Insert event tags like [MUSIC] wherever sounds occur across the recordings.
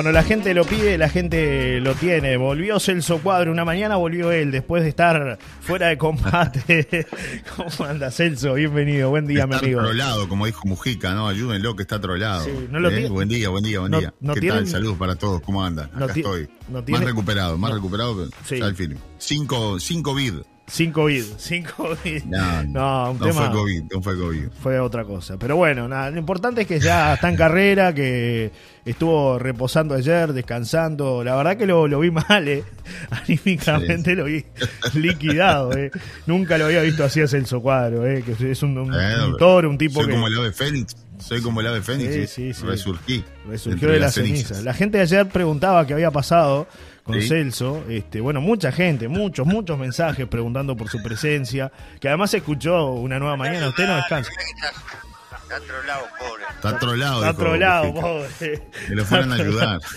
Bueno, la gente lo pide, la gente lo tiene. Volvió Celso Cuadro, una mañana volvió él después de estar fuera de combate. [LAUGHS] ¿Cómo anda Celso? Bienvenido, buen día, mi amigo. trolado, como dijo Mujica, ¿no? Ayúdenlo que está trolado. Sí, no lo ¿Eh? Buen día, buen día, buen No- día. no ¿Qué tienen- tal? Saludos para todos, ¿cómo andan? No Acá ti- estoy. no tiene- Más recuperado, más recuperado, pero Sí. ya el film. Cinco, cinco vid. Sin COVID, [LAUGHS] sin COVID. No, No, un no tema- fue COVID, no fue COVID. fue otra cosa. Pero bueno, nada, lo importante es que ya está en carrera, que estuvo reposando ayer, descansando. La verdad que lo, lo vi mal, eh. [LAUGHS] Anímicamente lo vi liquidado, eh. Nunca lo había visto así a Celso Cuadro, eh. Que es un, un, un toro, un tipo Soy que como el ave Fénix. Soy como el ave Fénix. Sí, sí, sí. Resurgí. resurgió de las cenizas. La gente de ayer preguntaba qué había pasado con. Celso. Este, bueno, mucha gente, muchos, muchos mensajes preguntando por su presencia. Que además escuchó una nueva mañana. Usted no descansa. Está trolado, pobre. Está trolado. Está trolado, pobre. Que lo fueran a ayudar. [LAUGHS]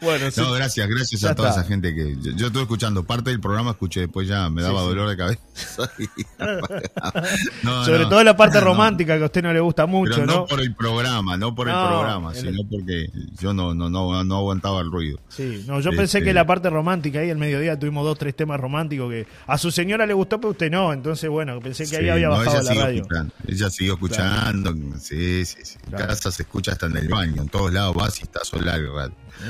Bueno, sí. No, gracias, gracias Ya a toda está. esa gente que yo, yo estuve escuchando parte del programa, escuché, después ya me daba Sí, sí. dolor de cabeza. [LAUGHS] [LAUGHS] No, Sobre no, todo la parte no. romántica que a usted no le gusta mucho, Pero no, ¿no? por el programa, no por No, el programa, el- sino porque yo no, no, no, no aguantaba el ruido. Sí, no, yo pensé Este- que la parte romántica ahí al mediodía tuvimos dos, tres temas románticos que a su señora le gustó, pero usted no. Entonces, bueno, pensé que ahí había bajado la radio. escuchando, ella siguió escuchando, sí, sí, sí. En Claro. casa se escucha hasta en el baño, en todos lados vas y está sola.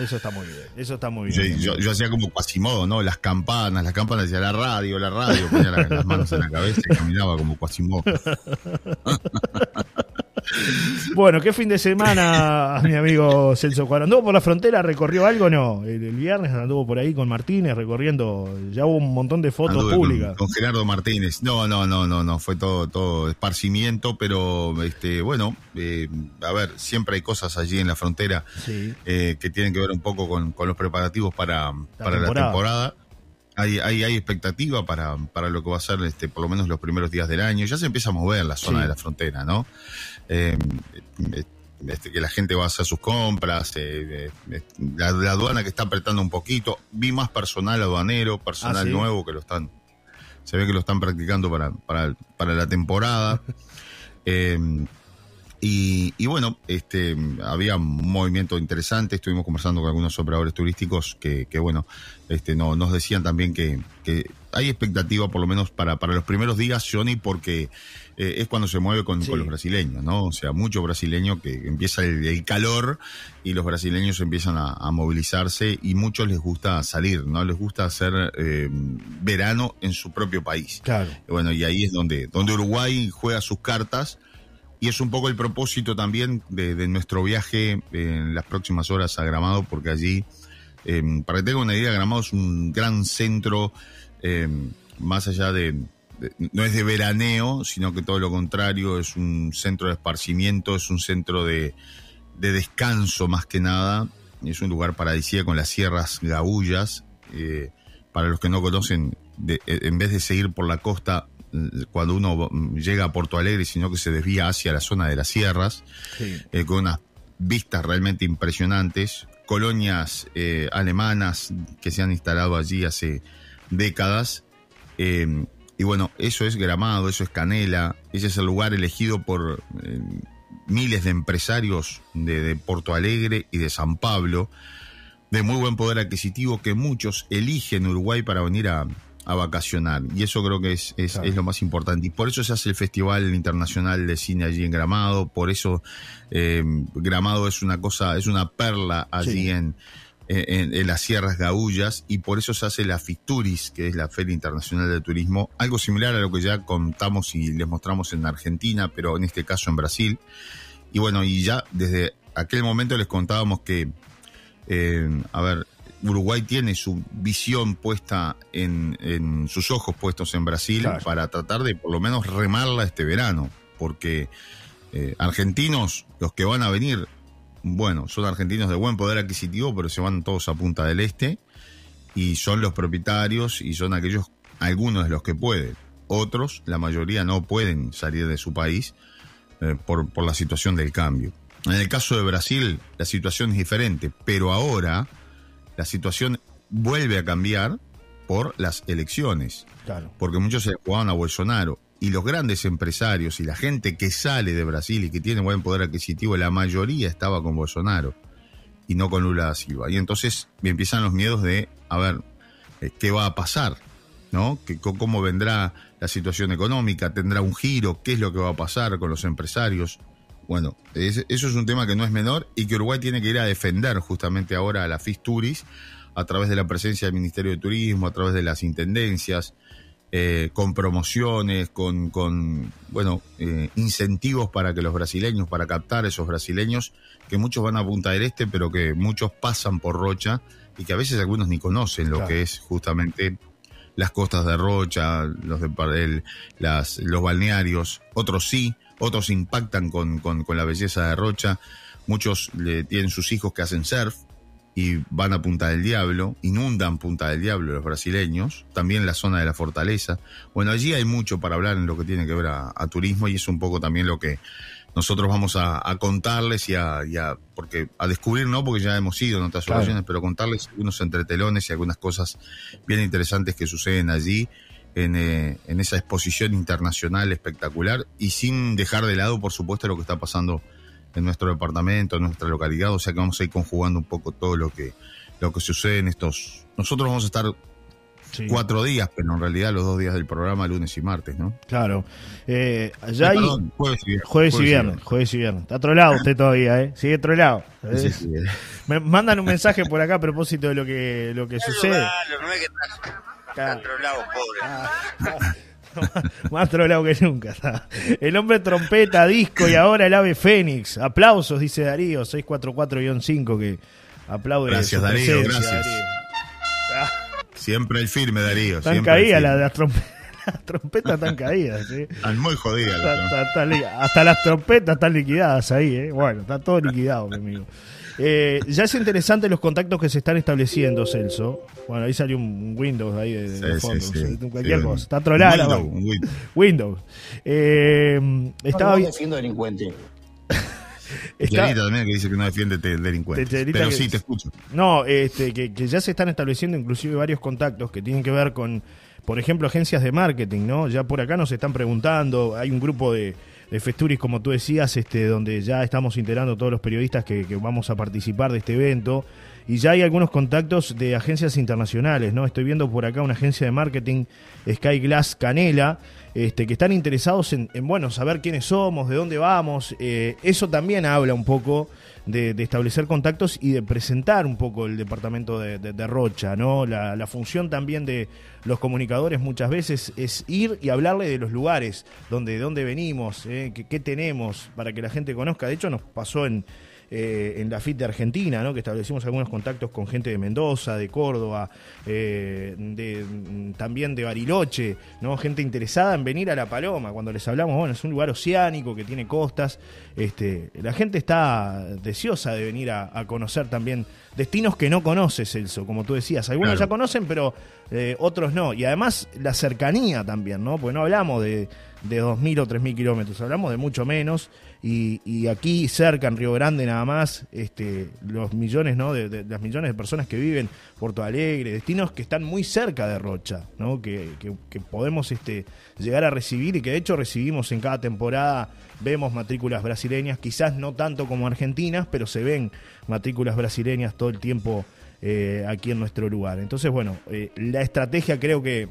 Eso está muy bien, eso está muy Yo, bien. yo, yo hacía como Quasimodo, ¿no? Las campanas, las campanas decía la radio, la radio, ponía la- las manos en la cabeza y caminaba como Quasimodo. [LAUGHS] Bueno, ¿qué fin de semana, mi amigo Celso Cuadro? ¿Anduvo por la frontera? ¿Recorrió algo no? El, el viernes anduvo por ahí con Martínez recorriendo, ya hubo un montón de fotos Anduve públicas. Con, con Gerardo Martínez. No, no, no, no, no, fue todo, todo esparcimiento, pero este, bueno, eh, a ver, siempre hay cosas allí en la frontera Sí, eh, que tienen que ver un poco con, con los preparativos para, para la temporada. temporada. Hay, hay, hay expectativa para, para lo que va a ser este, por lo menos los primeros días del año. Ya se empieza a mover la zona Sí. de la frontera, ¿no? Eh, eh, este, que la gente va a hacer sus compras, eh, eh, la, la aduana que está apretando un poquito. Vi más personal aduanero, personal Ah, ¿sí? nuevo que lo están, se ve que lo están practicando para, para, para la temporada. [LAUGHS] Y, y bueno, este, había un movimiento interesante, estuvimos conversando con algunos operadores turísticos que, que bueno, este, no, nos decían también que, que hay expectativa por lo menos para, para los primeros días, Johnny, porque eh, es cuando se mueve con, Sí. con los brasileños, ¿no? O sea, mucho brasileño que empieza el, el calor y los brasileños empiezan a, a movilizarse y muchos les gusta salir, ¿no? Les gusta hacer eh, verano en su propio país. claro. Bueno, y ahí es donde, donde Uruguay juega sus cartas y es un poco el propósito también de, nuestro viaje en las próximas horas a Gramado, porque allí, eh, para que tengan una idea, Gramado es un gran centro, eh, más allá de, no es de veraneo, sino que todo lo contrario, es un centro de esparcimiento, es un centro de, de descanso más que nada, es un lugar paradisíaco con las sierras gaullas. eh, para los que no conocen, eh, en vez de seguir por la costa, eh, cuando uno llega a Porto Alegre, sino que se desvía hacia la zona de las sierras, Sí. eh, con unas vistas realmente impresionantes, colonias eh, alemanas que se han instalado allí hace décadas. eh, y bueno, eso es Gramado, eso es Canela, ese es el lugar elegido por miles de empresarios de, de Porto Alegre y de San Pablo, de muy buen poder adquisitivo que muchos eligen Uruguay para venir a, a vacacionar. Y eso creo que es, es, Claro. es lo más importante. Y por eso se hace el Festival Internacional de Cine allí en Gramado, por eso eh, Gramado es una cosa, es una perla allí Sí. en, en, en las Sierras Gaullas y por eso se hace la Fisturis, que es la Feria Internacional de Turismo, algo similar a lo que ya contamos y les mostramos en Argentina, pero en este caso en Brasil. Y bueno, y ya desde aquel momento les contábamos que, eh, a ver, Uruguay tiene su visión puesta en, en sus ojos puestos en Brasil Claro. para tratar de por lo menos remarla este verano, porque eh, argentinos, los que van a venir, bueno, son argentinos de buen poder adquisitivo, pero se van todos a Punta del Este y son los propietarios y son aquellos, algunos de los que pueden. Otros, la mayoría no pueden salir de su país eh, por, por la situación del cambio. En el caso de Brasil, la situación es diferente, pero ahora la situación vuelve a cambiar por las elecciones Claro. porque muchos se jugaban a Bolsonaro. Y los grandes empresarios y la gente que sale de Brasil y que tiene buen poder adquisitivo, la mayoría estaba con Bolsonaro. y no con Lula da Silva. Y entonces me empiezan los miedos de, a ver, eh, ¿qué va a pasar? ¿No? ¿Qué- co- ¿Cómo vendrá la situación económica? ¿Tendrá un giro? ¿Qué es lo que va a pasar con los empresarios? Bueno, es- eso es un tema que no es menor y que Uruguay tiene que ir a defender justamente ahora a la Fisturis a través de la presencia del Ministerio de Turismo, a través de las intendencias, eh, con promociones, con, con bueno, eh, incentivos para que los brasileños, para captar esos brasileños, que muchos van a Punta del Este, pero que muchos pasan por Rocha y que a veces algunos ni conocen lo Claro. que es justamente las costas de Rocha, los, de, el- las, los balnearios, otros sí, otros impactan con, con, con la belleza de Rocha, muchos le, tienen sus hijos que hacen surf y van a Punta del Diablo, inundan Punta del Diablo los brasileños, también la zona de la fortaleza. Bueno, allí hay mucho para hablar en lo que tiene que ver a, a turismo y es un poco también lo que nosotros vamos a, a contarles y a, y a- porque a descubrir no porque ya hemos ido en otras Claro. ocasiones pero contarles algunos entretelones y algunas cosas bien interesantes que suceden allí en, eh, en esa exposición internacional espectacular y sin dejar de lado por supuesto lo que está pasando en nuestro departamento en nuestra localidad o sea que vamos a ir conjugando un poco todo lo que lo que sucede en estos nosotros vamos a estar Sí, cuatro días pero en realidad los dos días del programa lunes y martes no Claro. Eh, allá hay Perdón, jueves y viernes jueves y viernes, jueves y viernes. Está trolado usted todavía, ¿eh? Sigue trolado. Sí, sí, sí. Me mandan un mensaje por acá a propósito de lo que, lo que sucede. Saludalo, no es que está, está trolado, pobre. Ah, [LAUGHS] Más trolado que nunca. está. El hombre trompeta, disco y ahora el ave fénix. Aplausos, dice Darío, 644-5 que aplaude. Gracias, Darío, presencia, gracias. Darío. Ah, Siempre el firme, Darío. están siempre el caídas firme. las, [LAUGHS] las trompetas. Las trompetas están caídas, ¿sí? Están muy jodidas. Está- las está- está li- hasta las trompetas están liquidadas ahí, ¿eh? Bueno, está todo liquidado, mi amigo. Eh, ya es interesante los contactos que se están estableciendo, Celso. Bueno, ahí salió un Windows ahí de, de Sí, fondo, sí, sí. cualquier Sí, cosa. Está trolada la Windows, Windows. Windows. Eh, estaba no bien. defiendo delincuente. [LAUGHS] está- Clarita también que dice que no defiende te- delincuentes. Pero que- sí, te escucho. No, este, que, que ya se están estableciendo inclusive varios contactos que tienen que ver con, por ejemplo, agencias de marketing, ¿no? Ya por acá nos están preguntando, hay un grupo de, de Festuris, como tú decías, este, donde ya estamos integrando todos los periodistas que, que vamos a participar de este evento. Y ya hay algunos contactos de agencias internacionales, ¿no? Estoy viendo por acá una agencia de marketing, Sky Glass Canela, este, que están interesados en, en, bueno, saber quiénes somos, de dónde vamos. Eh, eso también habla un poco de, establecer contactos y de presentar un poco el departamento de, de- Rocha, ¿no? La, la función también de los comunicadores muchas veces es ir y hablarle de los lugares, donde, de dónde venimos, ¿eh? qué, qué tenemos, para que la gente conozca. De hecho, nos pasó en, eh, en la FIT de Argentina, ¿no? que establecimos algunos contactos con gente de Mendoza, de Córdoba, eh, también de Bariloche, ¿no? gente interesada en venir a La Paloma. Cuando les hablamos, bueno, es un lugar oceánico que tiene costas. Este, la gente está deseosa de venir a conocer también destinos que no conoce Celso, como tú decías. Algunos Claro. ya conocen, pero eh, otros no. Y además la cercanía también, ¿no? Porque no hablamos de, de 2.000 o 3.000 kilómetros, hablamos de mucho menos. Y, y aquí cerca, en Río Grande nada más, este, los millones, ¿no? De, de- las millones de personas que viven Porto Alegre, destinos que están muy cerca de Rocha, ¿no? Que, que- que podemos este, llegar a recibir y que de hecho recibimos en cada temporada, vemos matrículas brasileñas, quizás no tanto como argentinas, pero se ven matrículas brasileñas todo el tiempo eh, aquí en nuestro lugar. Entonces, bueno, eh, la estrategia creo que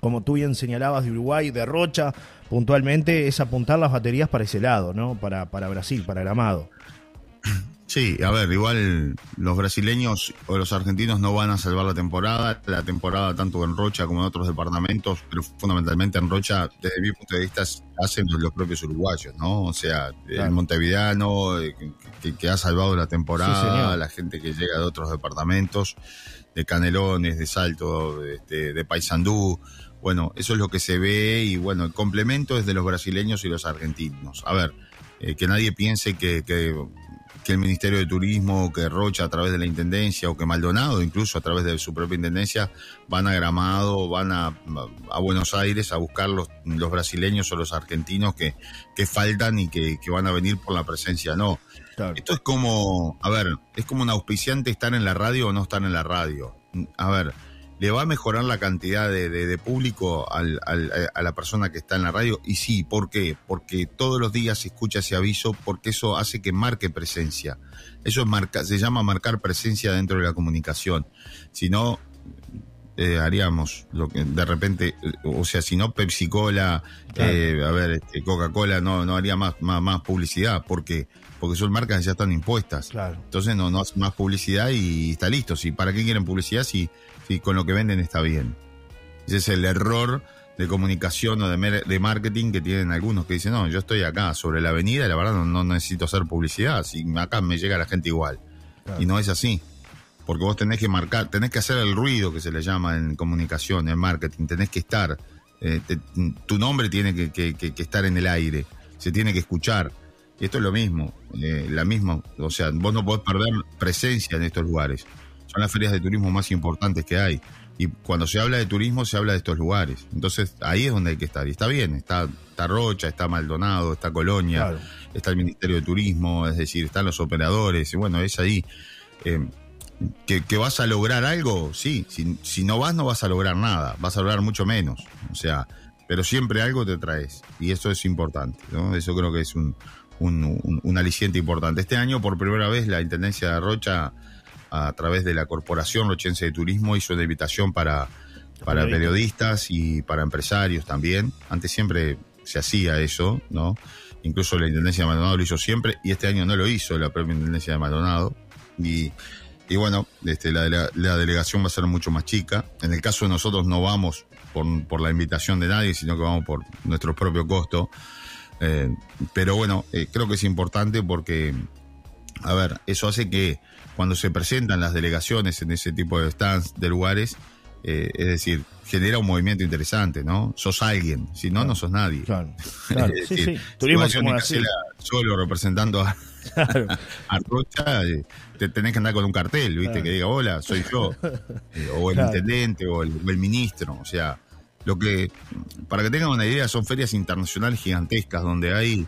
como tú bien señalabas, de Uruguay, de Rocha, puntualmente, es apuntar las baterías para ese lado, ¿no? Para, para Brasil, para Gramado. [CLEARS THROAT] Sí, a ver, igual los brasileños o los argentinos no van a salvar la temporada. La temporada tanto en Rocha como en otros departamentos, pero fundamentalmente en Rocha, desde mi punto de vista, hacen los propios uruguayos, ¿no? O sea, Claro. el montevideano eh, que, ha salvado la temporada, la gente que llega de otros departamentos, de Canelones, de Salto, de, de, de Paysandú. Bueno, eso es lo que se ve y bueno, el complemento es de los brasileños y los argentinos. A ver, eh, que nadie piense que, que, que el Ministerio de Turismo, que Rocha a través de la Intendencia o que Maldonado incluso a través de su propia Intendencia van a Gramado, van a, a Buenos Aires a buscar los, los brasileños o los argentinos que, que faltan y que, que van a venir por la presencia. No, Claro. esto es como, a ver, es como un auspiciante estar en la radio o no estar en la radio. A ver, le va a mejorar la cantidad de, de- de público al- al- a la persona que está en la radio. Y sí, ¿por qué? Porque todos los días se escucha ese aviso, porque eso hace que marque presencia. Eso es marca, se llama marcar presencia dentro de la comunicación. Si no, eh, haríamos lo que de repente, eh, o sea, si no Pepsi Cola, Claro. eh, a ver, este, Coca-Cola no, no haría más, más, más publicidad, porque porque son marcas que ya están impuestas. Claro. Entonces no, no hacen más publicidad y está listo. Si, ¿Para qué quieren publicidad si, si con lo que venden está bien? Ese es el error de comunicación o de, marketing que tienen algunos que dicen, no, yo estoy acá sobre la avenida y la verdad no, no necesito hacer publicidad, si acá me llega la gente igual. Claro. Y no es así. Porque vos tenés que marcar, tenés que hacer el ruido que se le llama en comunicación, en marketing, tenés que estar, eh, te- tu nombre tiene que, que- que- que estar en el aire, se tiene que escuchar. Y esto es lo mismo, eh, la misma, o sea, vos no podés perder presencia en estos lugares. Son las ferias de turismo más importantes que hay. Y cuando se habla de turismo, se habla de estos lugares. Entonces, ahí es donde hay que estar. Y está bien, está, está Rocha, está Maldonado, está Colonia, Claro. está el Ministerio de Turismo, es decir, están los operadores, y bueno, es ahí. Eh, ¿que, que vas a lograr algo? Sí, si, si no vas no vas a lograr nada, vas a lograr mucho menos. O sea, pero siempre algo te traes, y eso es importante, ¿no? Eso creo que es un, un, un- un aliciente importante. Este año, por primera vez, la Intendencia de Rocha, a través de la Corporación Rochense de Turismo, hizo una invitación para, para Periodistas. y para empresarios también. Antes siempre se hacía eso, ¿no? Incluso la Intendencia de Maldonado lo hizo siempre y este año no lo hizo la propia Intendencia de Maldonado. Y, y bueno, este, la delegación va a ser mucho más chica. En el caso de nosotros no vamos por, por la invitación de nadie, sino que vamos por nuestro propio costo. Eh, pero bueno, eh, creo que es importante porque, a ver, eso hace que cuando se presentan las delegaciones en ese tipo de stands, de lugares, eh, es decir, genera un movimiento interesante, ¿no? Sos alguien, si no, no sos nadie. Claro. [LAUGHS] Claro. Es Sí, decir, sí. si Turismo como así. solo representando a, Claro. [LAUGHS] a Rocha, eh, te tenés que andar con un cartel, ¿viste? Claro. Que diga, hola, soy yo. [LAUGHS] O el intendente, o el, o el ministro. O sea, lo que, para que tengan una idea, son ferias internacionales gigantescas donde hay,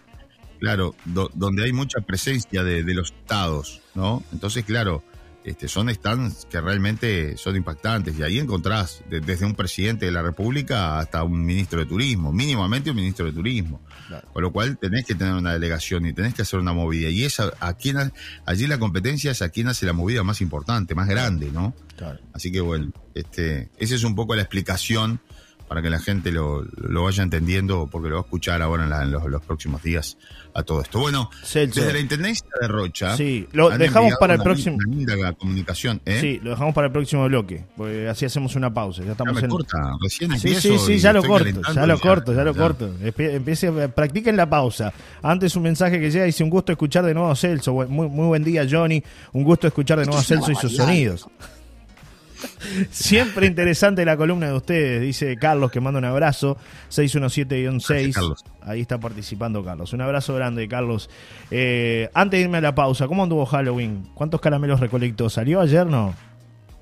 claro, do- donde hay mucha presencia de, de los estados, ¿no? Entonces, claro, este, son stands que realmente son impactantes y ahí encontrás de- desde un presidente de la República hasta un ministro de Turismo, mínimamente un ministro de Turismo. Claro. Con lo cual tenés que tener una delegación y tenés que hacer una movida. Y esa, a quien, ha- allí la competencia es a quien hace la movida más importante, más grande, ¿no? Claro. Así que bueno, este, esa es un poco la explicación para que la gente lo, lo vaya entendiendo, porque lo va a escuchar ahora en, la- en los, los próximos días a todo esto. Bueno, Celso. desde la Intendencia de Rocha. Sí, lo dejamos para el próximo- linda comunicación, ¿eh? Sí, lo dejamos para el próximo bloque, porque así hacemos una pausa. Ya Ya estamos me en. corta, recién Sí, sí, sí, ya lo corto, ya lo corto, ya lo ya. corto. Empie- Empiece, practiquen la pausa. Antes un mensaje que llega, dice un gusto escuchar de nuevo a Celso. Muy, muy buen día, Johnny. Un gusto escuchar de nuevo a Celso y sus sonidos. [LAUGHS] Siempre interesante la columna de ustedes, dice Carlos, que manda un abrazo. 617-6. Gracias, Carlos. Ahí está participando Carlos. Un abrazo grande, Carlos. Eh, antes de irme a la pausa, ¿cómo anduvo Halloween? ¿Cuántos caramelos recolectó? ¿Salió ayer no?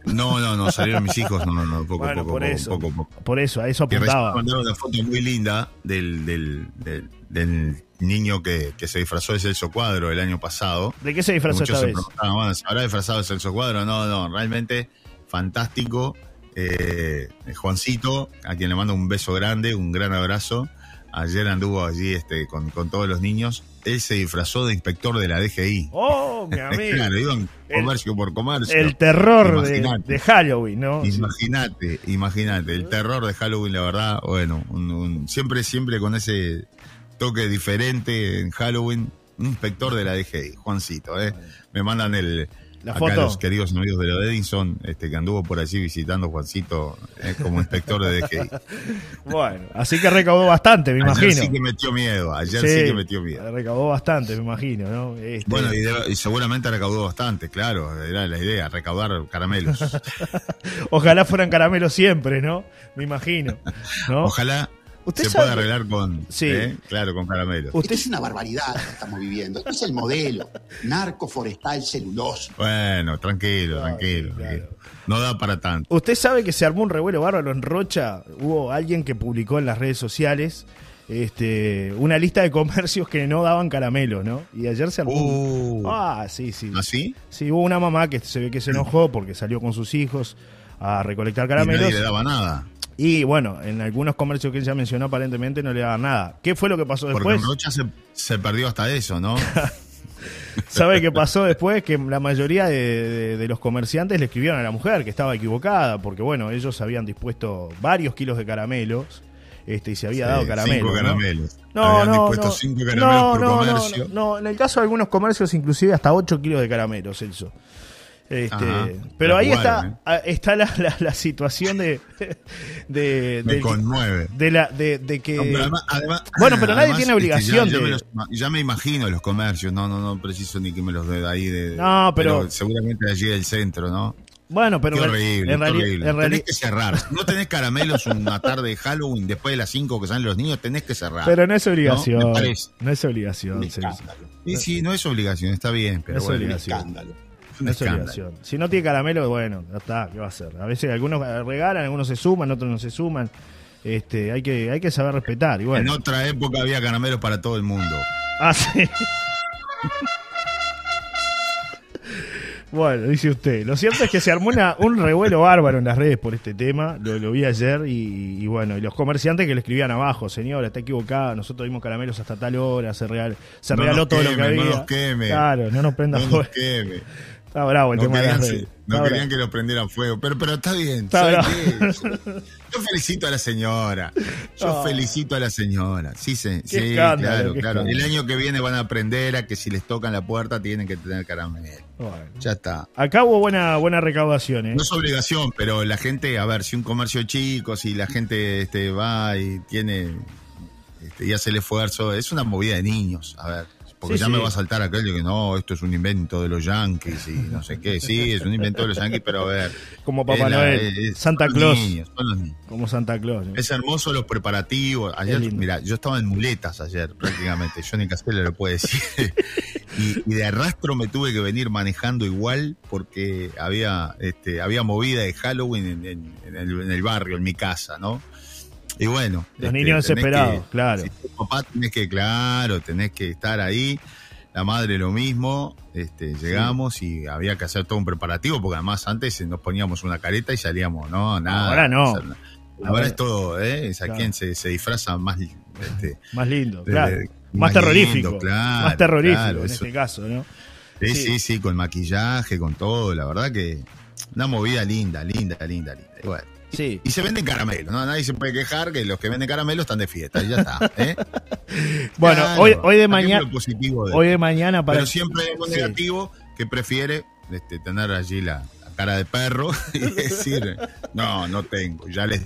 No, no, no, salieron mis hijos, no, no, no, poco, Bueno, poco, por poco, eso. poco, poco. Por eso, a eso apuntaba. mandaron una foto muy linda del, del, del, del niño que, que se disfrazó de Celso Cuadro el año pasado. ¿De qué se disfrazó esta vez? preguntaban, bueno, ¿se habrá disfrazado de Celso Cuadro? No, no, realmente fantástico. Eh, Juancito, a quien le mando un beso grande, un gran abrazo. Ayer anduvo allí este, con, con todos los niños. Él se disfrazó de inspector de la DGI. Oh, mi [LAUGHS] amigo. claro, iban El- comercio por comercio. El terror de, de Halloween, ¿no? Imagínate, imagínate, el terror de Halloween, la verdad, bueno, un- un- siempre, siempre con ese toque diferente en Halloween, un inspector de la DGI, Juancito, ¿eh? Me mandan el, La acá foto. los queridos amigos de de Edison, este, que anduvo por allí visitando Juancito eh, como inspector de DGI. [LAUGHS] Bueno, así que recaudó bastante, me Ayer imagino. sí que metió miedo, ayer sí, que metió miedo. Recaudó bastante, me imagino, ¿no? Este, Bueno, y, seguramente recaudó bastante, claro, era la idea, recaudar caramelos. [LAUGHS] Ojalá fueran caramelos siempre, ¿no? Me imagino. ¿no? Ojalá Usted se sabe que- arreglar con, Sí. ¿eh? claro, con caramelos. Usted Esto es una barbaridad lo que estamos viviendo. Esto es el modelo. Narco, forestal, celuloso. Bueno, tranquilo, Claro, tranquilo. claro. tranquilo. No da para tanto. Usted sabe que se armó un revuelo bárbaro en Rocha. Hubo alguien que publicó en las redes sociales este, una lista de comercios que no daban caramelos, ¿no? Y ayer se armó. un- Uh, Ah, sí, sí. ¿Así? Sí, hubo una mamá que se ve que se enojó porque salió con sus hijos a recolectar Y caramelos. nadie le daba nada. Y bueno, en algunos comercios que ella mencionó aparentemente no le daban nada. ¿Qué fue lo que pasó Porque después? en Rocha se, se perdió hasta eso, ¿no? [LAUGHS] ¿Sabe qué pasó después? Que la mayoría de, de- de los comerciantes le escribieron a la mujer que estaba equivocada, porque bueno, ellos habían dispuesto varios kilos de caramelos este, y se había Sí, dado caramelos. Cinco ¿no? caramelos. No, Habían no, dispuesto no. cinco no, caramelos por comercio. no, no, en el caso de algunos comercios, inclusive hasta 8 kilos de caramelos, Celso. Este, Ajá, pero la ahí está, ah, está la, la- la situación de, de, Me del- conmueve. de la de, de que No, pero además- además- Bueno, pero nadie además, tiene este, obligación ya, ya de- me los- ya me imagino los comercios, no, no, no preciso ni que me los dé de ahí. De, No, pero- seguramente de allí del centro, ¿no? bueno, pero Qué horrible, en realidad Tenés que cerrar. No tenés caramelos una tarde de Halloween después de las 5 que salen los niños, tenés que cerrar. pero no es ¿no? obligación, no, parece. es obligación, Un escándalo. Y sí, no es obligación, está bien, pero Es bueno, Un obligación. escándalo. No es obligación. Si no tiene caramelo, bueno, ya está, ¿qué va a hacer? A veces algunos regalan, algunos se suman, otros no se suman. Este, hay que, hay que saber respetar. Y En otra época había caramelos para todo el mundo. Ah, sí. [LAUGHS] Bueno, dice usted. Lo cierto es que se armó una- un revuelo bárbaro en las redes por este tema. Lo, lo vi ayer y, y bueno, y los comerciantes que le escribían abajo, señora, está equivocada, nosotros dimos caramelos hasta tal hora, se, regal- se No regaló todo lo que queme, no nos queme. Claro, no nos prenda No nos queme. Está bravo el No tema de las querían, redes. no Está querían bravo. que lo prendieran fuego. Pero, pero está bien. Está. Yo felicito a la señora. Yo Ah. felicito a la señora. Sí, sí, Qué sí claro, claro. El año que viene van a aprender a que si les tocan la puerta tienen que tener caramelo. Bueno. Ya está. Acá hubo buena, buena recaudación, ¿eh? No es obligación, pero la gente, a ver, si un comercio chico, si la gente este, va y tiene este, y hace el esfuerzo, es una movida de niños, a ver. Porque Sí, ya sí. me va a saltar aquello que no, esto es un invento de los yankees y no sé qué. Sí, es un invento de los yankees, pero a ver. Como Papá Noel, Santa son los Claus. niños, son los niños. Como Santa Claus. ¿eh? Es hermoso los preparativos. Ayer, mira, yo estaba en muletas ayer prácticamente. Johnny Castella lo puede decir. [LAUGHS] y, y de arrastro me tuve que venir manejando igual porque había, este, había movida de Halloween en, en- en el, en el barrio, en mi casa, ¿no? Y bueno. Los este, niños desesperados, que- claro. Si tu papá tenés que, claro, tenés que estar ahí. La madre lo mismo, este, llegamos y había que hacer todo un preparativo, porque además antes nos poníamos una careta y salíamos, no, nada. Ahora no. O sea, Ahora Ahora- es todo, ¿eh? Es a Claro. quien se, se disfraza más. Este, Más lindo, de- claro. de- más, más terrorífico. lindo, claro, más terrorífico claro, en eso. este caso, ¿no? sí, Sí. sí, sí, con maquillaje, con todo. La verdad que una movida linda, linda, linda, linda. Y, bueno, Sí. y se venden caramelos, ¿no? Nadie se puede quejar que los que venden caramelos están de fiesta, y ya está. ¿eh? [LAUGHS] Bueno, Claro, hoy, hoy de mañana, positivo de- hoy de mañana para Pero siempre hay algo Sí. negativo que prefiere este, tener allí la, la cara de perro [LAUGHS] y decir, no, no tengo, ya les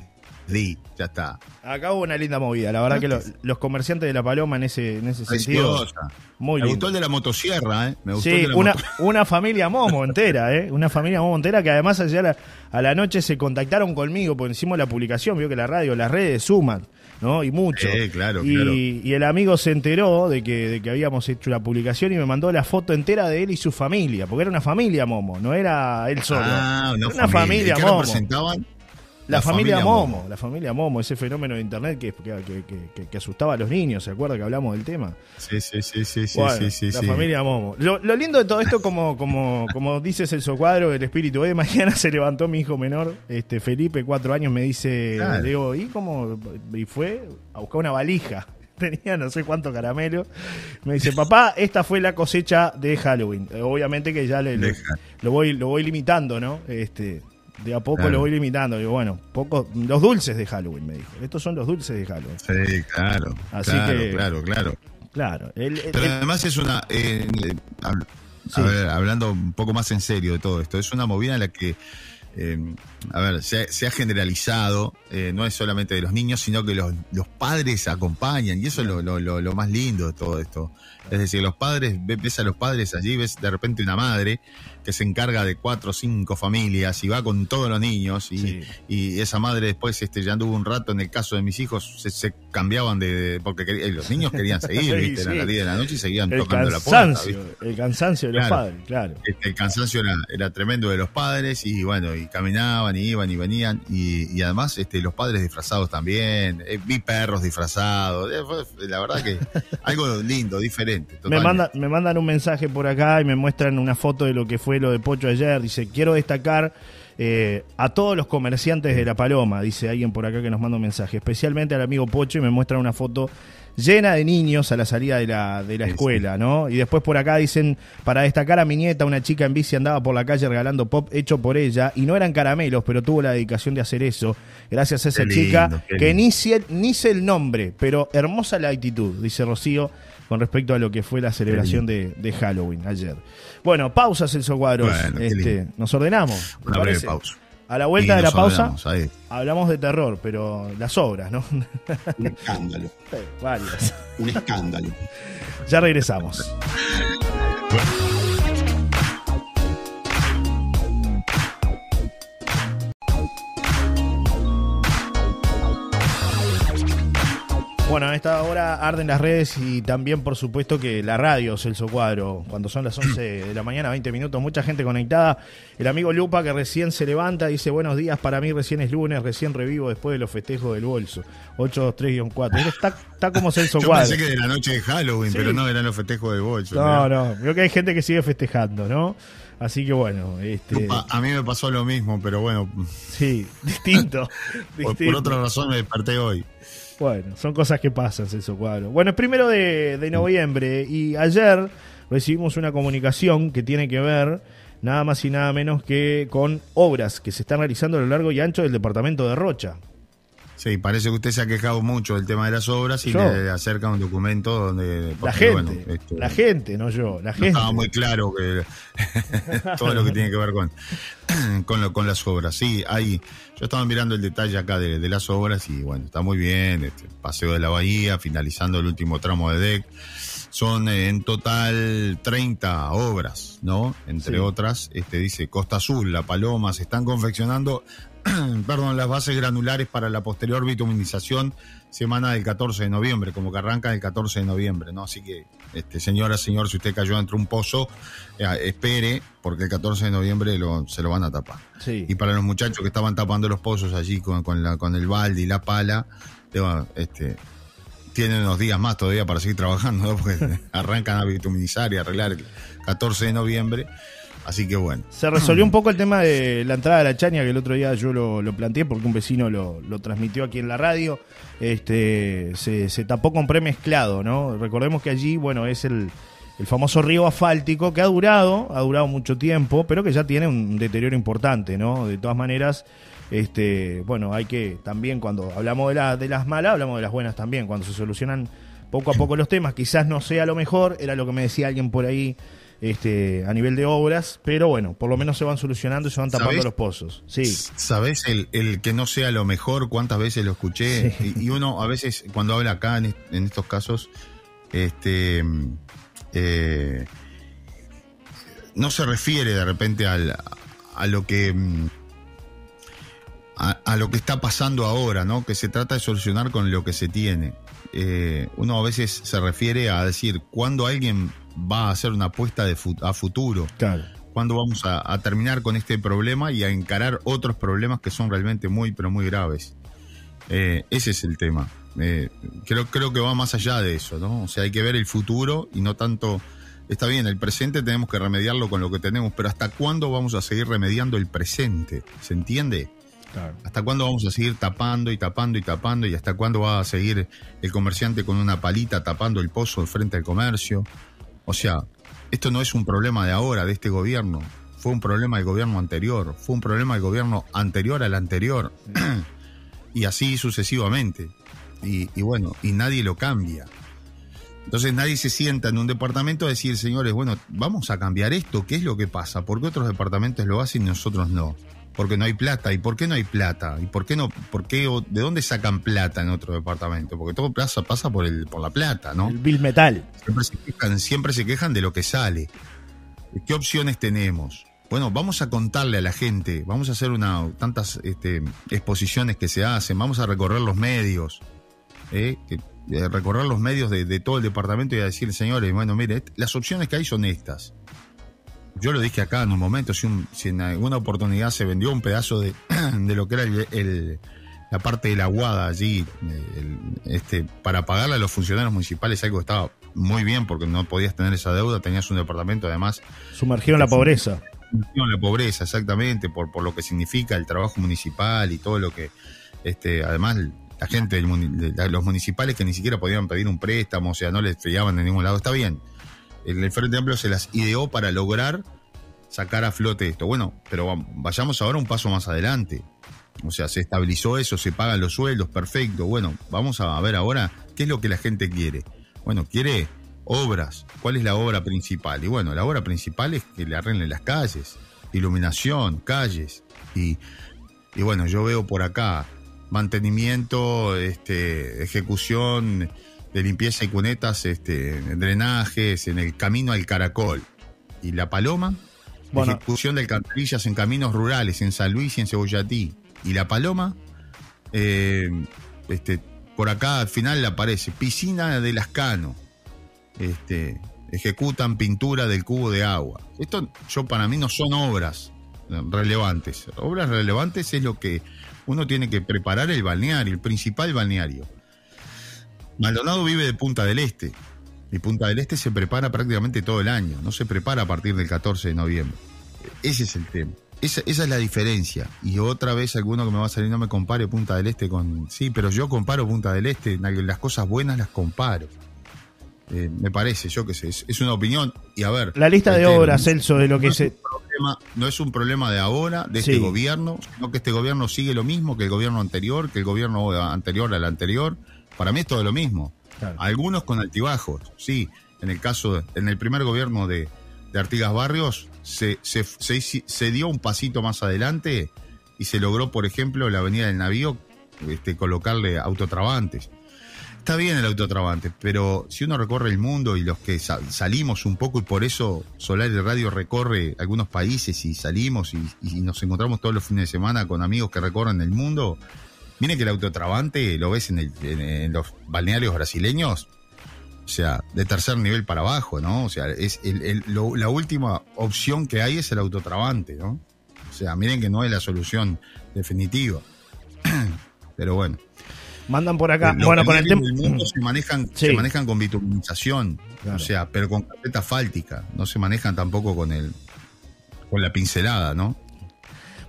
di, ya está. acá hubo una linda movida. La verdad que lo- los comerciantes de la Paloma en ese en ese sentido Preciosa. muy Me lindo. gustó el de la motosierra, ¿eh? Me gustó el Sí, de la una, [LAUGHS] una familia momo entera, ¿eh? Una familia momo entera que además ayer a la, a la noche se contactaron conmigo por encima de la publicación, vio que la radio, las redes suman, ¿no? Y mucho. Sí, claro, y, claro. y el amigo se enteró de que, de que habíamos hecho la publicación y me mandó la foto entera de él y su familia, porque era una familia momo, no era él solo. Ah, una, una familia. familia ¿Y qué momo. representaban? La, familia, Momo, la familia Momo, ese fenómeno de internet que, que, que- que- asustaba a los niños, ¿se acuerda que hablamos del tema? Sí, sí, sí, sí, sí, Bueno, sí, sí, la sí. familia Momo. Lo, lo lindo de todo esto, como, como, como dice Celso Cuadro, el espíritu. Hoy de mañana se levantó mi hijo menor, este Felipe, cuatro años, me dice, Claro. le digo, ¿y cómo? Y fue a buscar una valija. [LAUGHS] Tenía no sé cuánto caramelo. Me dice, papá, esta fue la cosecha de Halloween. Eh, Obviamente que ya le, lo voy, lo voy limitando, ¿no? Este, de a poco Claro. lo voy limitando. Digo, bueno, poco, los dulces de Halloween, me dijo. Estos son los dulces de Halloween. Sí, claro. Así claro, que- claro, claro. Claro. el- el- Pero además es una. eh, eh, hab- Sí. a ver, hablando un poco más en serio de todo esto, es una movida en la que. eh, a ver, se ha, se ha generalizado, eh, no es solamente de los niños, sino que los, los padres acompañan, y eso es lo, lo- más lindo de todo esto. Es decir, los padres, ve- ves a los padres allí, ves de repente una madre que se encarga de cuatro o cinco familias y va con todos los niños, y, Sí. y esa madre después este, ya anduvo un rato, en el caso de mis hijos, se, se cambiaban de, de- porque los niños querían [LAUGHS] seguir, Sí, ¿viste? Sí. las 10 de la noche y seguían el tocando la puerta. cansancio, ¿viste? el cansancio de los Claro. padres, claro. Este, el cansancio era, era tremendo de los padres y bueno, y caminaban y iban y venían y, y además este, los padres disfrazados también, eh, vi perros disfrazados, eh, la verdad que [LAUGHS] algo lindo, diferente. Me, manda, me mandan un mensaje por acá y me muestran una foto de lo que fue lo de Pocho ayer. Dice, quiero destacar Eh, a todos los comerciantes de La Paloma, dice alguien por acá que nos manda un mensaje, especialmente al amigo Pocho y me muestra una foto llena de niños a la salida de la, de la escuela, ¿no? Y después por acá dicen, para destacar a mi nieta, una chica en bici andaba por la calle regalando pop hecho por ella, y no eran caramelos, pero tuvo la dedicación de hacer eso, gracias a esa chica, que ni sé, ni sé el nombre, pero hermosa la actitud, dice Rocío, con respecto a lo que fue la celebración de, de Halloween ayer. Bueno, pausa, Celso Cuadros. Bueno, este, nos ordenamos. ¿te Una breve parece? pausa. A la vuelta Y de la pausa hablamos de terror, pero las obras, ¿no? Un escándalo. [LAUGHS] Varias. Un escándalo. Ya regresamos. Bueno, a esta hora arden las redes y también, por supuesto, que la radio, Celso Cuadro, cuando son las 11 de la mañana, 20 minutos, mucha gente conectada. El amigo Lupa, que recién se levanta, dice: Buenos días, para mí recién es lunes, recién revivo después de los festejos del bolso. 823-4. Está, está como [LAUGHS] Celso Yo Cuadro. pensé que de la noche de Halloween, Sí. pero no, eran los festejos de bolso. No, mirá. no, creo que hay gente que sigue festejando, ¿no? Así que bueno, este, Lupa, A mí me pasó lo mismo, pero bueno, sí, distinto. [LAUGHS] por, por otra razón me desperté hoy. Bueno, son cosas que pasan, Celso Cuadro. Bueno, es primero de, de noviembre y ayer recibimos una comunicación que tiene que ver nada más y nada menos que con obras que se están realizando a lo largo y ancho del departamento de Rocha. Sí, parece que usted se ha quejado mucho del tema de las obras y Yo. le acerca un documento donde... La gente, bueno, este, la gente, no yo, la no gente. estaba muy claro que [LAUGHS] todo lo que tiene que ver con, con, lo- con las obras. Sí, hay, yo estaba mirando el detalle acá de, de las obras y bueno, está muy bien. Este, Paseo de la Bahía, finalizando el último tramo de DEC. Son eh, en total 30 obras, ¿no? Entre Sí. otras, este dice Costa Azul, La Paloma, se están confeccionando, [CLEARS THROAT] perdón, las bases granulares para la posterior bituminización semana del 14 de noviembre, como que arranca el 14 de noviembre, ¿no? Así que, este, señora, señor, si usted cayó entre un pozo, eh, espere, porque el 14 de noviembre lo- se lo van a tapar. Sí. Y para los muchachos que estaban tapando los pozos allí con, con, la, con el balde y la pala, este, tienen unos días más todavía para seguir trabajando, ¿no? [LAUGHS] porque arrancan a bituminizar y arreglar el 14 de noviembre. Así que bueno. Se resolvió un poco el tema de la entrada de la chaña, que el otro día yo lo, planteé porque un vecino lo, lo transmitió aquí en la radio. Este, se, se tapó con premezclado, ¿no? Recordemos que allí, bueno, es el, el famoso río asfáltico que ha durado, ha durado mucho tiempo, pero que ya tiene un deterioro importante, ¿no? De todas maneras, este, bueno, hay que también cuando hablamos de, la, de las malas, hablamos de las buenas también, cuando se solucionan poco a poco los temas, quizás no sea lo mejor, era lo que me decía alguien por ahí este, a nivel de obras, pero bueno, por lo menos se van solucionando y se van tapando ¿Sabés? los pozos. Sí, ¿Sabes el, el que no sea lo mejor? ¿Cuántas veces lo escuché? Sí. Y, y uno a veces, cuando habla acá en, est- en estos casos, este eh, no se refiere de repente al, a lo que mm, a, a lo que está pasando ahora, ¿no? Que se trata de solucionar con lo que se tiene. Eh, uno a veces se refiere a decir cuándo alguien va a hacer una apuesta de a futuro claro. cuándo vamos a, a terminar con este problema y a encarar otros problemas que son realmente muy, pero muy graves. Eh, ese es el tema. Eh, creo, creo que va más allá de eso, ¿no? O sea, hay que ver el futuro y no tanto... Está bien, el presente tenemos que remediarlo con lo que tenemos, pero ¿hasta cuándo vamos a seguir remediando el presente? ¿Se entiende? claro. ¿Hasta cuándo vamos a seguir tapando y tapando y tapando? ¿Y hasta cuándo va a seguir el comerciante con una palita tapando el pozo frente al comercio? O sea, esto no es un problema de ahora, de este gobierno. Fue un problema del gobierno anterior. Fue un problema del gobierno anterior al anterior. [CLEARS THROAT] y así sucesivamente. Y, bueno, y nadie lo cambia. Entonces nadie se sienta en un departamento a decir, señores, bueno, vamos a cambiar esto. ¿Qué es lo que pasa? ¿Por qué otros departamentos lo hacen y nosotros no? Porque no hay plata. ¿Y por qué no hay plata? ¿Y por qué no? ¿Por qué, o- ¿De dónde sacan plata en otro departamento? Porque todo pasa, pasa por, el, por la plata, ¿no? El Bill Metal. Siempre se, quejan, siempre se quejan de lo que sale. ¿Qué opciones tenemos? Bueno, vamos a contarle a la gente, vamos a hacer una, tantas este, exposiciones que se hacen, vamos a recorrer los medios, ¿eh? Eh, recorrer los medios de, de todo el departamento y a decir, señores, bueno, mire, las opciones que hay son estas. Yo lo dije acá en un momento, si, un- si en alguna oportunidad se vendió un pedazo de, [CLEARS THROAT] de lo que era el- el- la parte de la aguada allí, el- este, para pagarle a los funcionarios municipales, algo que estaba muy bien porque no podías tener esa deuda, tenías un departamento además Sumergieron la pobreza. la pobreza, exactamente, por, por lo que significa el trabajo municipal y todo lo que, este, además, la gente, de los municipales que ni siquiera podían pedir un préstamo, o sea, no les fiaban de ningún lado, está bien. El, Frente Amplio se las ideó para lograr sacar a flote esto. Bueno, pero vayamos ahora un paso más adelante. O sea, se estabilizó eso, se pagan los sueldos, perfecto. Bueno, vamos a ver ahora qué es lo que la gente quiere. Bueno, quiere obras. ¿Cuál es la obra principal? Y bueno, la obra principal es que le arreglen las calles, iluminación, calles. Y, y bueno, yo veo por acá mantenimiento, este, ejecución de limpieza y cunetas, este, drenajes, en el camino al caracol. Y la paloma, ejecución de alcantarillas en caminos rurales, en San Luis y en Cebollatí. Y la paloma, eh, este, por acá al final aparece piscina de Lascano. Este, ejecutan pintura del cubo de agua. Esto yo para mí no son obras relevantes. Obras relevantes es lo que uno tiene que preparar el balneario, el principal balneario. Maldonado vive de Punta del Este. Y Punta del Este se prepara prácticamente todo el año, no se prepara a partir del 14 de noviembre. Ese es el tema. Esa, es la diferencia. Y otra vez alguno que me va a salir no me compare Punta del Este con... Sí, pero yo comparo Punta del Este, las cosas buenas las comparo. Eh, me parece, yo qué sé, es, una opinión. Y a ver... La lista de obras, Celso, de lo que se no es un problema de ahora, de este gobierno, sino que este gobierno sigue lo mismo que el gobierno anterior, que el gobierno anterior al anterior. Para mí es todo lo mismo. Algunos con altibajos, sí. En el caso, en el primer gobierno de, Artigas Barrios, se, se, se, dio un pasito más adelante y se logró, por ejemplo, la Avenida del Navío, este, colocarle autotrabantes. Está bien el autotrabante, pero si uno recorre el mundo y los que salimos un poco, y por eso Solar y Radio recorre algunos países y salimos y, nos encontramos todos los fines de semana con amigos que recorren el mundo, miren que el autotrabante lo ves en, los balnearios brasileños, o sea, de tercer nivel para abajo, ¿no? O sea, es la última opción que hay es el autotrabante, ¿no? O sea, miren que no es la solución definitiva. [CLEARS THROAT] Pero bueno. Mandan por acá. bueno, con el tema. se manejan, se manejan con bituminización, o sea, pero con carpeta fáltica. No se manejan tampoco con el con la pincelada, ¿no?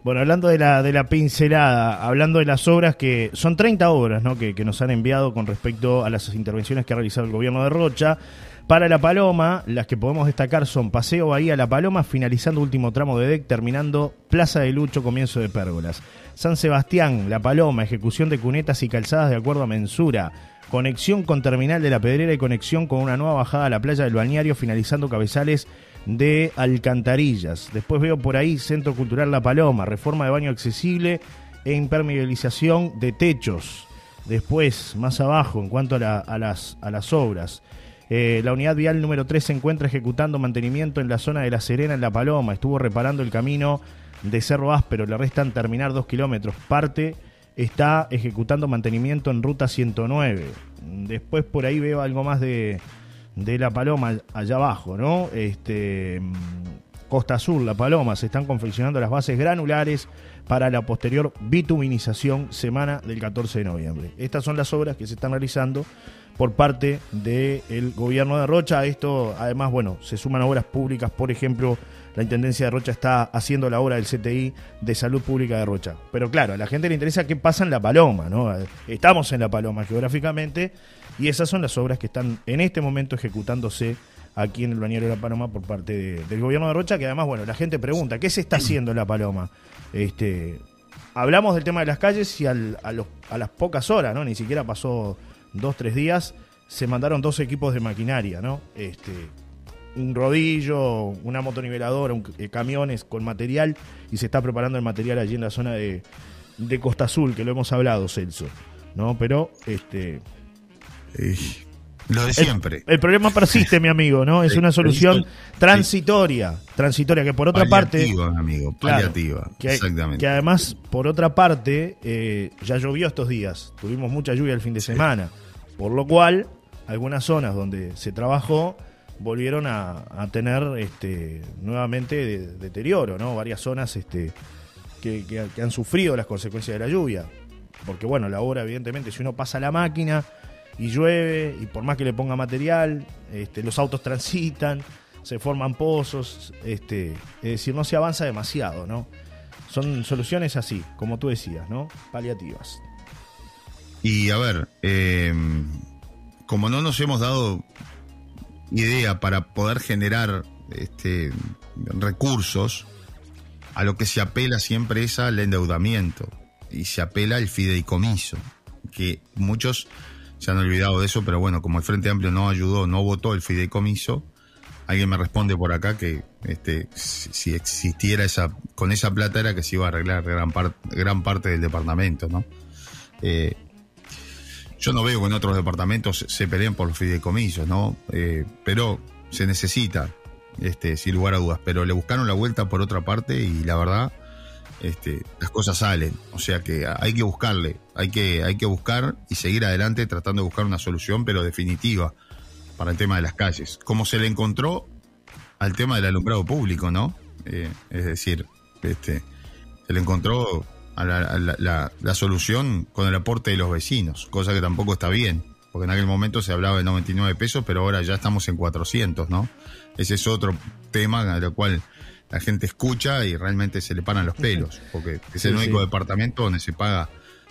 Bueno, hablando de la, de la pincelada, hablando de las obras que son 30 obras ¿no? que, que nos han enviado con respecto a las intervenciones que ha realizado el gobierno de Rocha. Para La Paloma, las que podemos destacar son Paseo Bahía La Paloma, finalizando último tramo de deck, terminando Plaza de Lucho, comienzo de Pérgolas. San Sebastián, La Paloma, ejecución de cunetas y calzadas de acuerdo a mensura. Conexión con Terminal de la Pedrera y conexión con una nueva bajada a la playa del Balneario, finalizando cabezales de Alcantarillas. Después veo por ahí Centro Cultural La Paloma, reforma de baño accesible e impermeabilización de techos. Después, más abajo, en cuanto a, las, obras, eh, la unidad vial número 3 se encuentra ejecutando mantenimiento en la zona de La Serena, en La Paloma. Estuvo reparando el camino de Cerro Áspero, le restan terminar dos kilómetros. Parte está ejecutando mantenimiento en ruta 109. Después por ahí veo algo más de, de La Paloma allá abajo, ¿no? Este, Costa Azul, La Paloma, se están confeccionando las bases granulares para la posterior bituminización semana del 14 de noviembre. Estas son las obras que se están realizando por parte del gobierno de Rocha. Esto, además, bueno, se suman obras públicas, por ejemplo, la Intendencia de Rocha está haciendo la obra del CTI de Salud Pública de Rocha. Pero claro, a la gente le interesa qué pasa en La Paloma, ¿no? Estamos en La Paloma geográficamente y esas son las obras que están en este momento ejecutándose aquí en el bañero de La Paloma por parte del gobierno de Rocha, que además, bueno, la gente pregunta, ¿qué se está haciendo en La Paloma? Este, hablamos del tema de las calles y a, las pocas horas, ¿no? Ni siquiera pasó dos, tres días, se mandaron dos equipos de maquinaria, ¿no? Este, un rodillo, una motoniveladora, un, eh, camiones con material y se está preparando el material allí en la zona de, de Costa Azul, que lo hemos hablado, Celso. ¿No? Pero, este. Lo de siempre. El, problema persiste, mi amigo, ¿no? Es una solución transitoria, transitoria, que por otra parte. amigo, paliativa. que, exactamente. Que además, por otra parte, eh, ya llovió estos días. Tuvimos mucha lluvia el fin de semana. Por lo cual, algunas zonas donde se trabajó volvieron a, tener este, nuevamente deterioro, ¿no? Varias zonas este, que, han sufrido las consecuencias de la lluvia. Porque bueno, la obra evidentemente, si uno pasa la máquina y llueve, y por más que le ponga material, este, los autos transitan, [LAUGHS] se forman pozos, este, es decir, no se avanza demasiado, ¿no? Son soluciones así, como tú decías, ¿no? Paliativas. Y a ver, eh, como no nos hemos dado idea para poder generar este, recursos, a lo que se apela siempre es al endeudamiento y se apela al fideicomiso, que muchos se han olvidado de eso, pero bueno, como el Frente Amplio no ayudó, no votó el fideicomiso, alguien me responde por acá que este, si existiera esa, con esa plata era que se iba a arreglar gran, gran parte del departamento, ¿no? Eh, yo no veo que en otros departamentos se peleen por los fideicomisos, ¿no? Eh, pero se necesita, este, sin lugar a dudas. Pero le buscaron la vuelta por otra parte y la verdad, este, las cosas salen. O sea que hay que buscarle, hay que, hay que buscar y seguir adelante tratando de buscar una solución, pero definitiva, para el tema de las calles. Como se le encontró al tema del alumbrado público, ¿no? Eh, es decir, este, se le encontró la, la, solución con el aporte de los vecinos, cosa que tampoco está bien, porque en aquel momento se hablaba de 99 pesos, pero ahora ya estamos en 400, ¿no? Ese es otro tema al cual la gente escucha y realmente se le paran los pelos, porque es el único departamento donde se paga,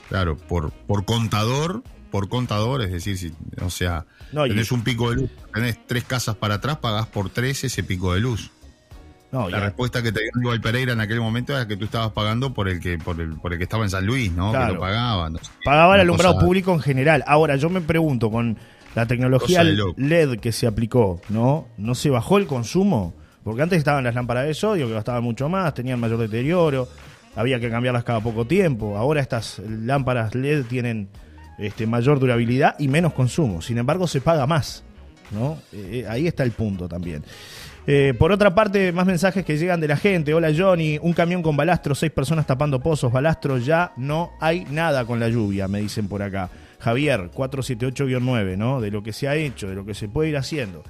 claro, por, por contador, por contador, es decir, si, o sea, tenés un pico de luz, tenés tres casas para atrás, pagás por tres ese pico de luz la respuesta que te dio Igual Pereira en aquel momento era que tú estabas pagando por el que por el, por el que estaba en San Luis, ¿no? Que lo pagaban. Pagaba el alumbrado público en general. Ahora, yo me pregunto, con la tecnología LED que se aplicó, ¿no? ¿No se bajó el consumo? Porque antes estaban las lámparas de sodio que gastaban mucho más, tenían mayor deterioro, había que cambiarlas cada poco tiempo. Ahora estas lámparas LED tienen este, mayor durabilidad y menos consumo. Sin embargo, se paga más, ¿no? Eh, eh, ahí está el punto también. Eh, por otra parte, más mensajes que llegan de la gente. Hola Johnny, un camión con balastro, seis personas tapando pozos, balastro, ya no hay nada con la lluvia, me dicen por acá. Javier, 478-9, ¿no? De lo que se ha hecho, de lo que se puede ir haciendo.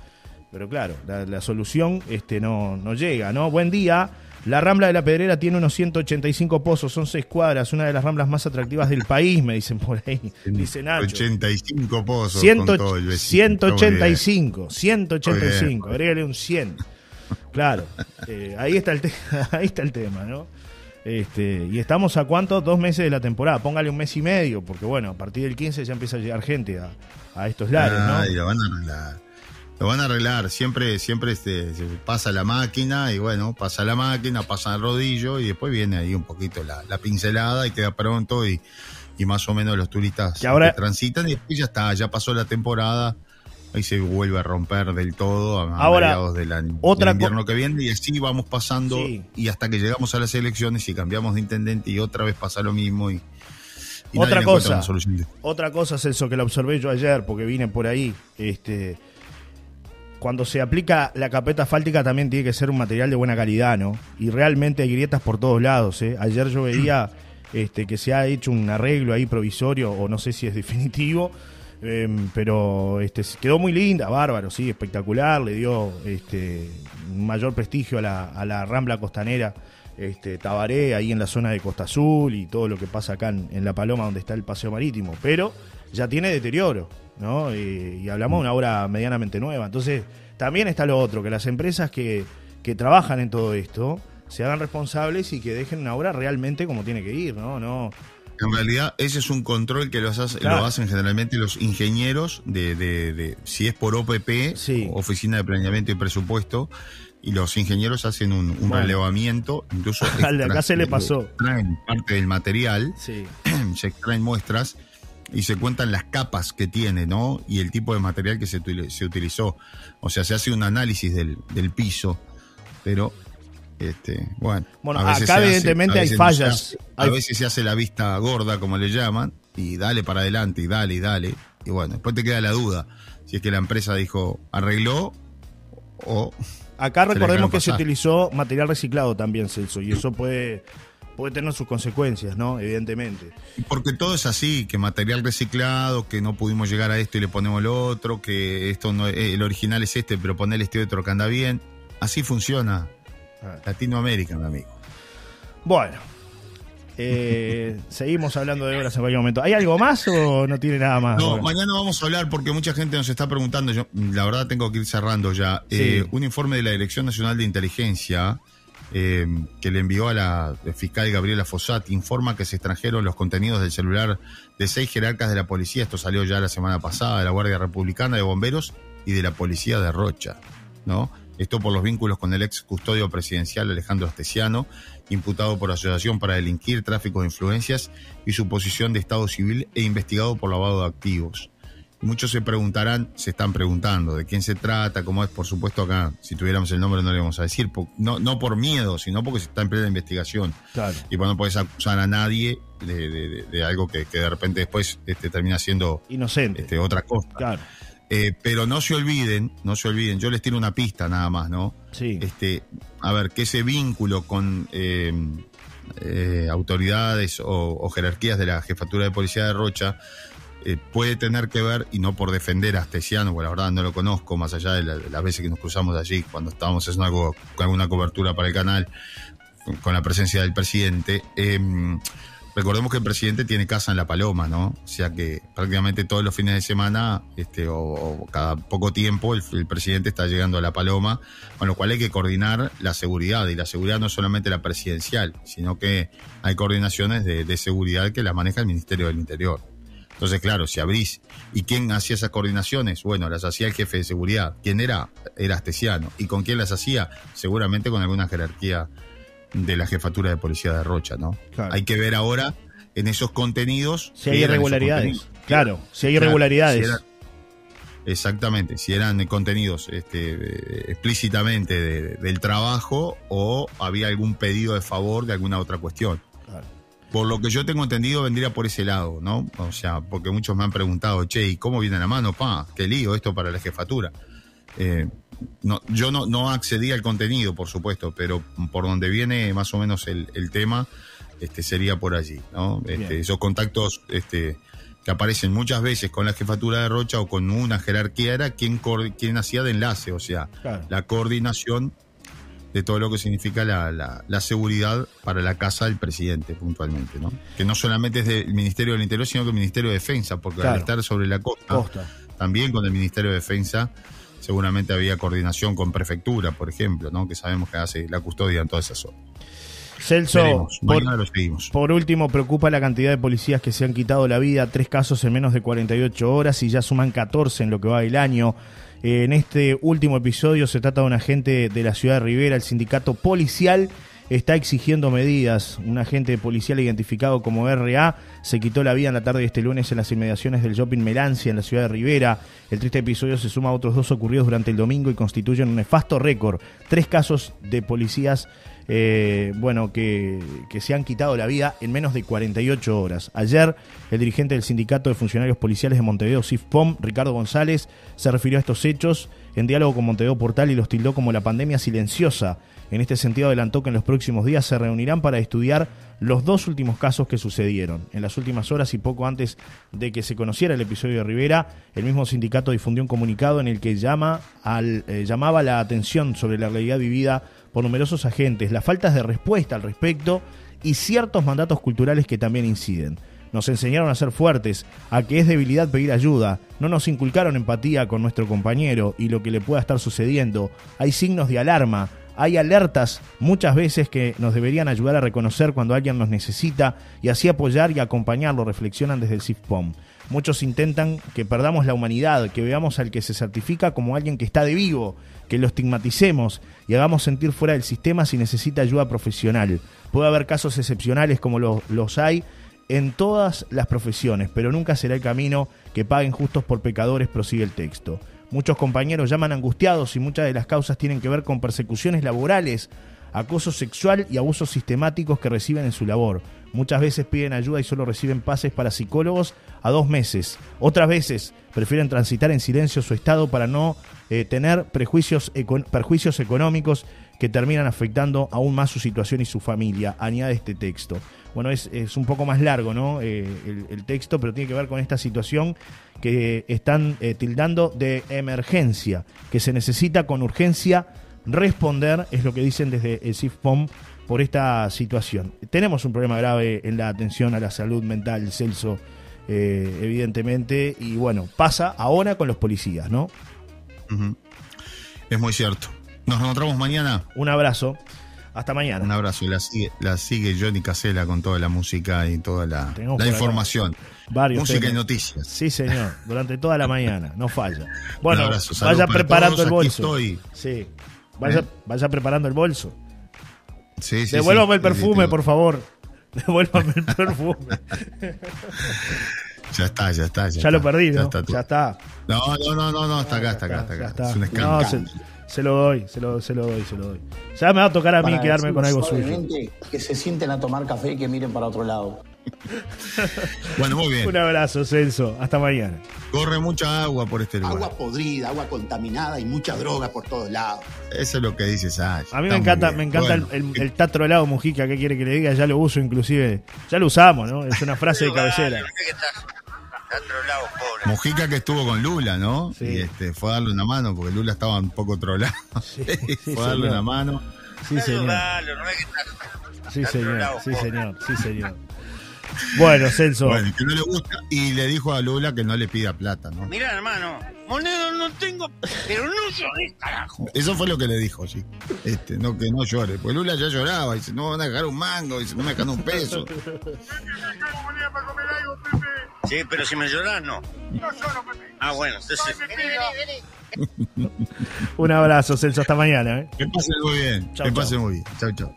Pero claro, la, solución este, no, no llega, ¿no? Buen día. La Rambla de la Pedrera tiene unos 185 pozos, son seis cuadras, una de las ramblas más atractivas del país, me dicen por ahí. [LAUGHS] Dice Nacho. 85 pozos. 185, 185, agrégale un 100. Claro, eh, ahí, está el [LAUGHS] ahí está el tema, ¿no? Este, y estamos a cuánto? Dos meses de la temporada. Póngale un mes y medio, porque bueno, a partir del 15 ya empieza a llegar gente a, a estos lares, ¿no? lo van a arreglar. Lo van a arreglar. Siempre, siempre este, pasa la máquina y bueno, pasa la máquina, pasa el rodillo y después viene ahí un poquito la, la pincelada y queda pronto y, y, más o menos los turistas ahora, transitan y después ya está, ya pasó la temporada ahí se vuelve a romper del todo a, Ahora, mediados del, año, otra invierno que viene y así vamos pasando y hasta que llegamos a las elecciones y cambiamos de intendente y otra vez pasa lo mismo y, otra cosa otra cosa es eso que lo observé yo ayer porque vine por ahí este cuando se aplica la capeta asfáltica también tiene que ser un material de buena calidad no y realmente hay grietas por todos lados ¿eh? ayer yo veía [CLEARS THROAT] este que se ha hecho un arreglo ahí provisorio o no sé si es definitivo Em, pero este, quedó muy linda, bárbaro, sí, espectacular, le dio este, mayor prestigio a la, a la Rambla Costanera este, Tabaré, ahí en la zona de Costa Azul y todo lo que pasa acá en, La Paloma, donde está el paseo marítimo, pero ya tiene deterioro, ¿no? Y, hablamos de una obra medianamente nueva. Entonces, también está lo otro, que las empresas que, que trabajan en todo esto se hagan responsables y que dejen una obra realmente como tiene que ir, ¿no? No en realidad, ese es un control que lo hacen generalmente los ingenieros de, de, si es por OPP, Oficina de Planeamiento y Presupuesto, y los ingenieros hacen un, relevamiento, incluso [LAUGHS] acá se le pasó. Extraen parte del material, [CLEARS THROAT] se extraen muestras y se cuentan las capas que tiene, ¿no? Y el tipo de material que se, se utilizó. O sea, se hace un análisis del, del piso, pero este, bueno, bueno acá evidentemente hay fallas. a veces se hace la vista gorda, como le llaman, y dale para adelante, y dale, y dale. Y bueno, después te queda la duda si es que la empresa dijo arregló o. Acá recordemos que se utilizó material reciclado también, Celso, y eso puede, puede tener sus consecuencias, ¿no? Evidentemente. Porque todo es así, que material reciclado, que no pudimos llegar a esto y le ponemos lo otro, que esto no el original es este, pero poner este otro que anda bien. Así funciona Latinoamérica, mi amigo. Bueno, Eh, [LAUGHS] seguimos hablando de obras en cualquier momento. ¿Hay algo más o no tiene nada más? No, mañana vamos a hablar porque mucha gente nos está preguntando. Yo, la verdad, tengo que ir cerrando ya. Eh, un informe de la Dirección Nacional de Inteligencia eh, que le envió a la fiscal Gabriela Fossati informa que se extrajeron los contenidos del celular de seis jerarcas de la policía. Esto salió ya la semana pasada de la Guardia Republicana de Bomberos y de la Policía de Rocha, ¿no? Esto por los vínculos con el ex custodio presidencial Alejandro Astesiano, imputado por asociación para delinquir, tráfico de influencias y su posición de Estado civil e investigado por lavado de activos. Muchos se preguntarán, se están preguntando de quién se trata, cómo es, por supuesto acá, si tuviéramos el nombre no le vamos a decir, no, no por miedo, sino porque se está en plena investigación. Y bueno, no puedes acusar a nadie de, algo que, de repente después este, termina siendo inocente este, otra cosa. Claro. Eh, pero no se olviden, no se olviden, yo les tiro una pista nada más, ¿no? Sí. Este, a ver, que ese vínculo con eh, eh, autoridades o, jerarquías de la jefatura de policía de Rocha puede tener que ver, y no por defender a Astesiano, porque la verdad no lo conozco, más allá de, las veces que nos cruzamos allí, cuando estábamos haciendo algo, con alguna cobertura para el canal, con, la presencia del presidente. Recordemos que el presidente tiene casa en La Paloma, ¿no? O sea que prácticamente todos los fines de semana, este, o, cada poco tiempo, el, presidente está llegando a La Paloma, con lo cual hay que coordinar la seguridad. Y la seguridad no es solamente la presidencial, sino que hay coordinaciones de, seguridad que las maneja el Ministerio del Interior. Entonces, claro, si abrís. ¿Y quién hacía esas coordinaciones? Bueno, las hacía el jefe de seguridad. ¿Quién era? Era Astesiano. ¿Y con quién las hacía? Seguramente con alguna jerarquía de la jefatura de policía de Rocha, ¿no? Hay que ver ahora en esos contenidos. Si hay irregularidades. Claro, si hay irregularidades. exactamente, si eran contenidos este, explícitamente del trabajo o había algún pedido de favor de alguna otra cuestión. Por lo que yo tengo entendido, vendría por ese lado, ¿no? O sea, porque muchos me han preguntado, che, ¿y cómo viene la mano? Pa, qué lío esto para la jefatura. Eh, no, yo no, no accedí al contenido, por supuesto, pero por donde viene más o menos el, tema, este, sería por allí, ¿no? Este, esos contactos este, que aparecen muchas veces con la jefatura de Rocha o con una jerarquía era quien, quien hacía de enlace, o sea, la coordinación de todo lo que significa la, la, seguridad para la casa del presidente puntualmente, ¿no? Que no solamente es del Ministerio del Interior, sino que el Ministerio de Defensa, porque al estar sobre la costa, también con el Ministerio de Defensa seguramente había coordinación con prefectura, por ejemplo, ¿no? que sabemos que hace la custodia en toda esa zona. Celso, por, por, último, preocupa la cantidad de policías que se han quitado la vida, tres casos en menos de 48 horas y ya suman 14 en lo que va del año. En este último episodio se trata de un agente de la ciudad de Rivera, el sindicato policial está exigiendo medidas. Un agente policial identificado como RA se quitó la vida en la tarde de este lunes en las inmediaciones del shopping Melancia en la ciudad de Rivera. El triste episodio se suma a otros dos ocurridos durante el domingo y constituyen un nefasto récord. Tres casos de policías eh, bueno, que, se han quitado la vida en menos de 48 horas. Ayer, el dirigente del Sindicato de Funcionarios Policiales de Montevideo, SIFPOM, Ricardo González, se refirió a estos hechos en diálogo con Montevideo Portal y los tildó como la pandemia silenciosa en este sentido, adelantó que en los próximos días se reunirán para estudiar los dos últimos casos que sucedieron. En las últimas horas y poco antes de que se conociera el episodio de Rivera, el mismo sindicato difundió un comunicado en el que llama eh, llamaba la atención sobre la realidad vivida por numerosos agentes, las faltas de respuesta al respecto y ciertos mandatos culturales que también inciden. Nos enseñaron a ser fuertes, a que es debilidad pedir ayuda, no nos inculcaron empatía con nuestro compañero y lo que le pueda estar sucediendo. Hay signos de alarma, hay alertas muchas veces que nos deberían ayudar a reconocer cuando alguien nos necesita y así apoyar y acompañarlo, reflexionan desde el CIFPOM. Muchos intentan que perdamos la humanidad, que veamos al que se certifica como alguien que está de vivo, que lo estigmaticemos y hagamos sentir fuera del sistema si necesita ayuda profesional. Puede haber casos excepcionales como los hay en todas las profesiones, pero nunca será el camino que paguen justos por pecadores, prosigue el texto. Muchos compañeros llaman angustiados y muchas de las causas tienen que ver con persecuciones laborales, acoso sexual y abusos sistemáticos que reciben en su labor. Muchas veces piden ayuda y solo reciben pases para psicólogos a dos meses. Otras veces prefieren transitar en silencio su estado para no eh, tener prejuicios, perjuicios económicos que terminan afectando aún más su situación y su familia. Añade este texto. Bueno, es, un poco más largo ¿no? Eh, el, texto, pero tiene que ver con esta situación que están eh, tildando de emergencia, que se necesita con urgencia responder, es lo que dicen desde el CIFPOM por esta situación. Tenemos un problema grave en la atención a la salud mental, Celso, eh, evidentemente, y bueno, pasa ahora con los policías, ¿no? Es muy cierto. Nos encontramos mañana. Un abrazo. Hasta mañana. Un abrazo. La sigue, la sigue Johnny Casella con toda la música y toda la, información. Varios Música temas. y noticias. Sí, señor, durante toda la mañana, no falla. [LAUGHS] Bueno, Un abrazo, salud vaya para preparando todos, el aquí bolso. estoy. Sí. Vaya, ¿Eh? vaya preparando el bolso. Sí, sí, Devuélvame sí. el perfume, por favor. [LAUGHS] Devuélvame el perfume. [LAUGHS] Ya está, ya está. Ya, ya lo está. perdí, Ya ¿no? está. Ya está. No, no, no, no, no, está acá, está acá, está acá. Es un No, escándalo. se, se lo doy, se lo, se lo doy, se lo doy. Ya me va a tocar a mí Para quedarme con algo suyo. Que se sienten a tomar café y que miren para otro lado. [LAUGHS] Bueno, muy bien. Un abrazo, Celso. Hasta mañana. Corre mucha agua por este lugar. Agua podrida, agua contaminada y mucha droga por todos lados. Eso es lo que dice Sasha. A mí Está me encanta, me encanta Bueno, el, el, el tatro helado Mujica, ¿qué quiere que le diga? Ya lo uso inclusive. Ya lo usamos, ¿no? Es una frase de cabecera. Pobre. Mujica que estuvo con Lula, ¿no? Sí. Y este, fue a darle una mano porque Lula estaba un poco otro lado. sí, [LAUGHS] fue a darle señor. una mano. Sí, señor. Sí, señor. Sí, señor. Sí, señor. Bueno, Celso. Bueno, que no le gusta. Y le dijo a Lula que no le pida plata, ¿no? Mirá, hermano, moneda no tengo, pero no lloré, carajo. Eso fue lo que le dijo, sí. Este, no, que no llore. Pues Lula ya lloraba. Dice, no me van a dejar un mango. Dice, no me dejan un peso. [LAUGHS] Sí, pero si me llorás, no. Ah, bueno, entonces... Un abrazo, Celso. Hasta mañana. ¿eh? Que pasen muy bien. Chau, que pasen muy bien. Chau, chau.